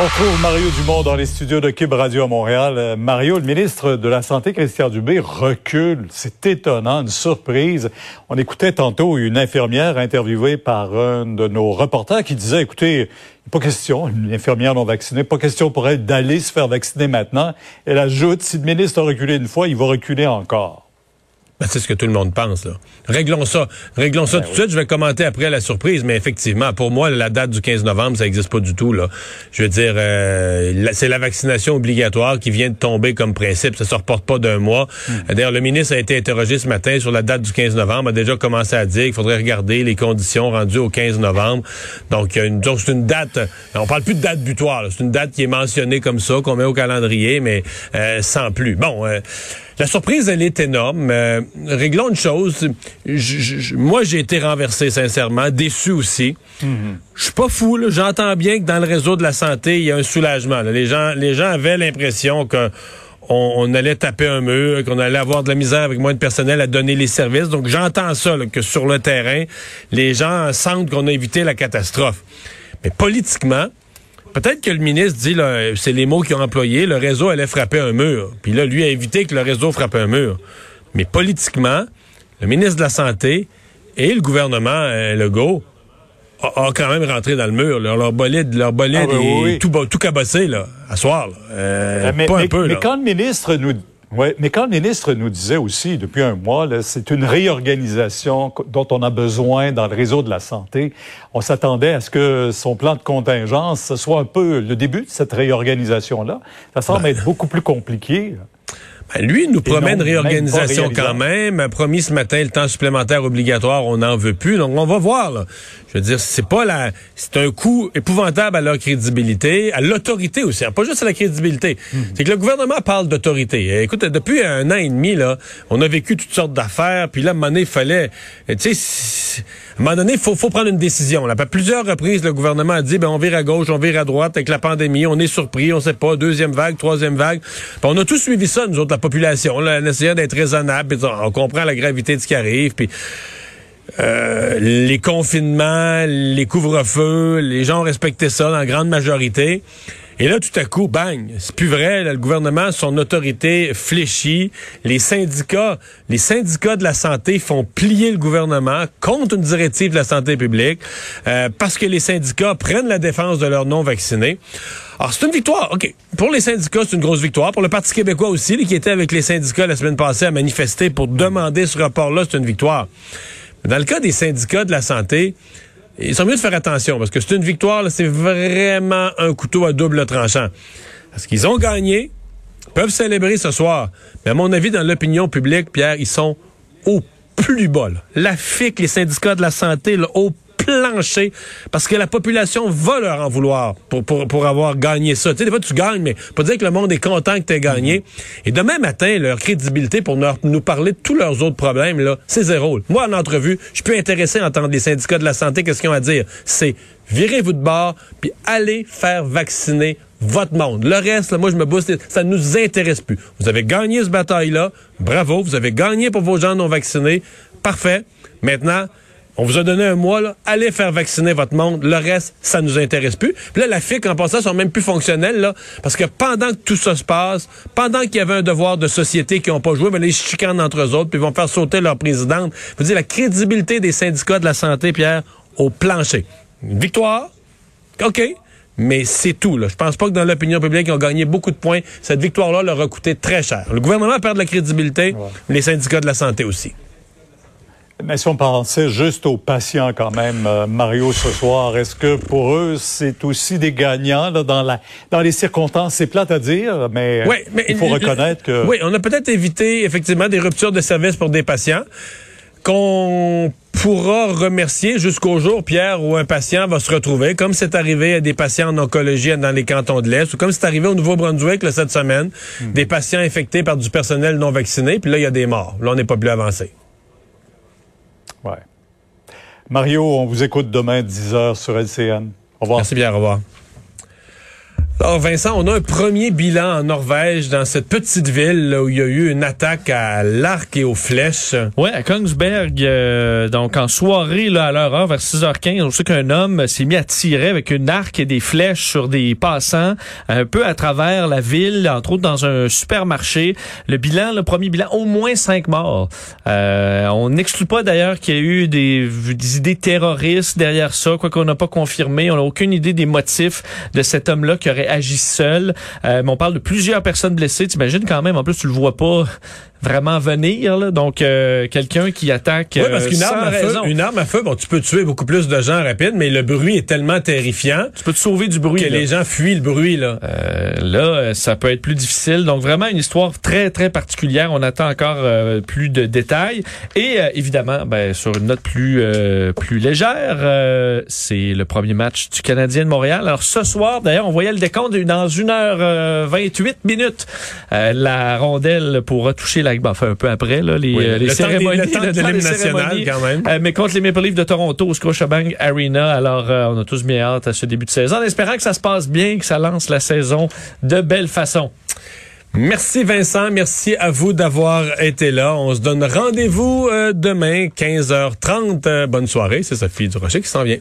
On retrouve Mario Dumont dans les studios de Cube Radio à Montréal. Euh, Mario, le ministre de la Santé, Christian Dubé, recule. C'est étonnant, une surprise. On écoutait tantôt une infirmière interviewée par un de nos reporters qui disait, écoutez, pas question, une infirmière non vaccinée, pas question pour elle d'aller se faire vacciner maintenant. Elle ajoute, si le ministre a reculé une fois, il va reculer encore. Ben, c'est ce que tout le monde pense. Là. Réglons ça. Réglons ça Ben tout de oui. suite. Je vais commenter après la surprise, mais effectivement, pour moi, la date du 15 novembre, ça n'existe pas du tout. Là. Je veux dire, euh, c'est la vaccination obligatoire qui vient de tomber comme principe. Ça se reporte pas d'un mois. Hmm. D'ailleurs, le ministre a été interrogé ce matin sur la date du 15 novembre. A déjà commencé à dire qu'il faudrait regarder les conditions rendues au 15 novembre. Donc, il y a une, donc c'est une date. On parle plus de date butoir. C'est une date qui est mentionnée comme ça, qu'on met au calendrier, mais euh, sans plus. Bon. euh, la surprise, elle est énorme. Euh, réglons une chose. Je- je- je- moi, j'ai été renversé, sincèrement, déçu aussi. Je suis pas fou. J'entends bien que dans le réseau de la santé, il y a un soulagement. là. Les gens, les gens avaient l'impression que on, on allait taper un mur, qu'on allait avoir de la misère avec moins de personnel à donner les services. Donc, j'entends ça, là, que sur le terrain, les gens sentent qu'on a évité la catastrophe. Mais politiquement, Peut-être que le ministre dit, c'est les mots qu'ils ont employés, le réseau allait frapper un mur. Puis là, lui a évité que le réseau frappe un mur. Mais politiquement, le ministre de la Santé et le gouvernement euh, Legault a, a quand même rentré dans le mur. là. Leur bolide, leur bolide Ah, oui, est oui. tout, cabossé, là, à soir. là. Euh, Euh, mais, pas mais- un peu, mais là. quand le ministre nous ouais, mais quand le ministre nous disait aussi depuis un mois, c'est une réorganisation dont on a besoin dans le réseau de la santé. On s'attendait à ce que son plan de contingence ce soit un peu le début de cette réorganisation-là. Ça semble être beaucoup plus compliqué. Ben, lui, il nous promet une réorganisation quand même. A Promis ce matin le temps supplémentaire obligatoire, on n'en veut plus. Donc, on va voir. Là. Je veux dire, c'est pas la, c'est un coup épouvantable à leur crédibilité, à l'autorité aussi, hein, pas juste à la crédibilité. C'est que le gouvernement parle d'autorité. Écoute, depuis un an et demi là, on a vécu toutes sortes d'affaires. Puis là, à un moment donné, il fallait, tu sais, à un moment donné, faut, faut prendre une décision. Là. À plusieurs reprises, le gouvernement a dit, ben on vire à gauche, on vire à droite avec la pandémie, on est surpris, on sait pas, deuxième vague, troisième vague. Puis on a tous suivi ça, nous autres, la population, là, en essayant d'être raisonnable. puis on comprend la gravité de ce qui arrive. Puis euh, les confinements, les couvre-feux, les gens respecté ça dans la grande majorité. Et là, tout à coup, bang, c'est plus vrai. le gouvernement, son autorité fléchit. Les syndicats, les syndicats de la santé font plier le gouvernement contre une directive de la santé publique euh, parce que les syndicats prennent la défense de leurs non-vaccinés. Alors, c'est une victoire. OK. Pour les syndicats, c'est une grosse victoire. Pour le Parti québécois aussi, qui était avec les syndicats la semaine passée à manifester pour demander ce rapport-là, c'est une victoire. Dans le cas des syndicats de la santé, ils sont mieux de faire attention parce que c'est une victoire, c'est vraiment un couteau à double tranchant. Parce qu'ils ont gagné, peuvent célébrer ce soir. Mais à mon avis, dans l'opinion publique, Pierre, ils sont au plus bas. là. La FIC, les syndicats de la santé, là, au plancher, parce que la population va leur en vouloir pour, pour, pour avoir gagné ça. Tu sais, des fois, tu gagnes, mais pas dire que le monde est content que tu aies gagné. Et demain matin, leur crédibilité pour nous, nous parler de tous leurs autres problèmes, là, c'est zéro. Moi, en entrevue, je suis plus intéressé à entendre les syndicats de la santé, qu'est-ce qu'ils ont à dire. C'est virez-vous de bord, puis allez faire vacciner votre monde. Le reste, là, moi, je me booste, ça ne nous intéresse plus. Vous avez gagné ce bataille-là. Bravo, vous avez gagné pour vos gens non vaccinés. Parfait. Maintenant, on vous a donné un mois, là. allez faire vacciner votre monde. Le reste, ça nous intéresse plus. Puis là, la FIC, en passant, sont même plus fonctionnels, là, parce que pendant que tout ça se passe, pendant qu'il y avait un devoir de société qui n'ont pas joué, ben, les chicanent entre eux autres, puis ils vont faire sauter leur présidente. Vous dire la crédibilité des syndicats de la santé, Pierre, au plancher. Une victoire, OK. Mais c'est tout. Là. Je pense pas que dans l'opinion publique, ils ont gagné beaucoup de points. Cette victoire-là leur a coûté très cher. Le gouvernement perd de la crédibilité, mais les syndicats de la santé aussi. Mais si on pensait juste aux patients quand même, euh, Mario, ce soir, est-ce que pour eux, c'est aussi des gagnants là, dans, la, dans les circonstances? C'est plate à dire, mais, Oui, mais il faut le- reconnaître que... Oui, on a peut-être évité effectivement des ruptures de service pour des patients qu'on pourra remercier jusqu'au jour, Pierre, où un patient va se retrouver, comme c'est arrivé à des patients en oncologie dans les cantons de l'Est, ou comme c'est arrivé au Nouveau-Brunswick cette semaine, des patients infectés par du personnel non vacciné, puis là, il y a des morts. Là, on n'est pas plus avancé. Mario, on vous écoute demain 10h sur LCN. Au revoir. Merci, Pierre. Au revoir. Alors, Vincent, on a un premier bilan en Norvège, dans cette petite ville là, où il y a eu une attaque à l'arc et aux flèches. Ouais, à Kongsberg, euh, donc en soirée là, à leur heure, vers 6h15, on sait qu'un homme s'est mis à tirer avec une arc et des flèches sur des passants un peu à travers la ville, entre autres dans un supermarché. Le bilan, le premier bilan, au moins cinq morts. Euh, on n'exclut pas d'ailleurs qu'il y ait eu des, des idées terroristes derrière ça, quoi qu'on n'a pas confirmé. On n'a aucune idée des motifs de cet homme-là qui aurait agi seul. Euh, on parle de plusieurs personnes blessées. T'imagines quand même, en plus tu le vois pas vraiment venir. Là. Donc, euh, quelqu'un qui attaque Oui, parce euh, qu'une sans arme, à feu, raison. une arme à feu, bon, tu peux tuer beaucoup plus de gens rapide, mais le bruit est tellement terrifiant Tu peux te sauver du bruit. que là. les gens fuient le bruit. Là. Euh, là, euh, ça peut être plus difficile. Donc, vraiment une histoire très, très particulière. On attend encore euh, plus de détails. Et euh, évidemment, ben, sur une note plus, euh, plus légère, euh, c'est le premier match du Canadien de Montréal. Alors, ce soir, d'ailleurs, on voyait le décompte dans une heure euh, 28 minutes. Euh, la rondelle pourra toucher la... ben, enfin, un peu après, là, les, Oui, euh, les le temps des- cérémonies. le temps de l'hymne national, quand même. Euh, mais contre les Maple Leafs de Toronto au Scotiabank Arena. Alors, euh, on a tous bien hâte à ce début de saison, en espérant que ça se passe bien, que ça lance la saison de belle façon. Merci Vincent, merci à vous d'avoir été là. On se donne rendez-vous euh, demain, 15h30. Euh, bonne soirée, c'est Sophie Durocher qui s'en vient.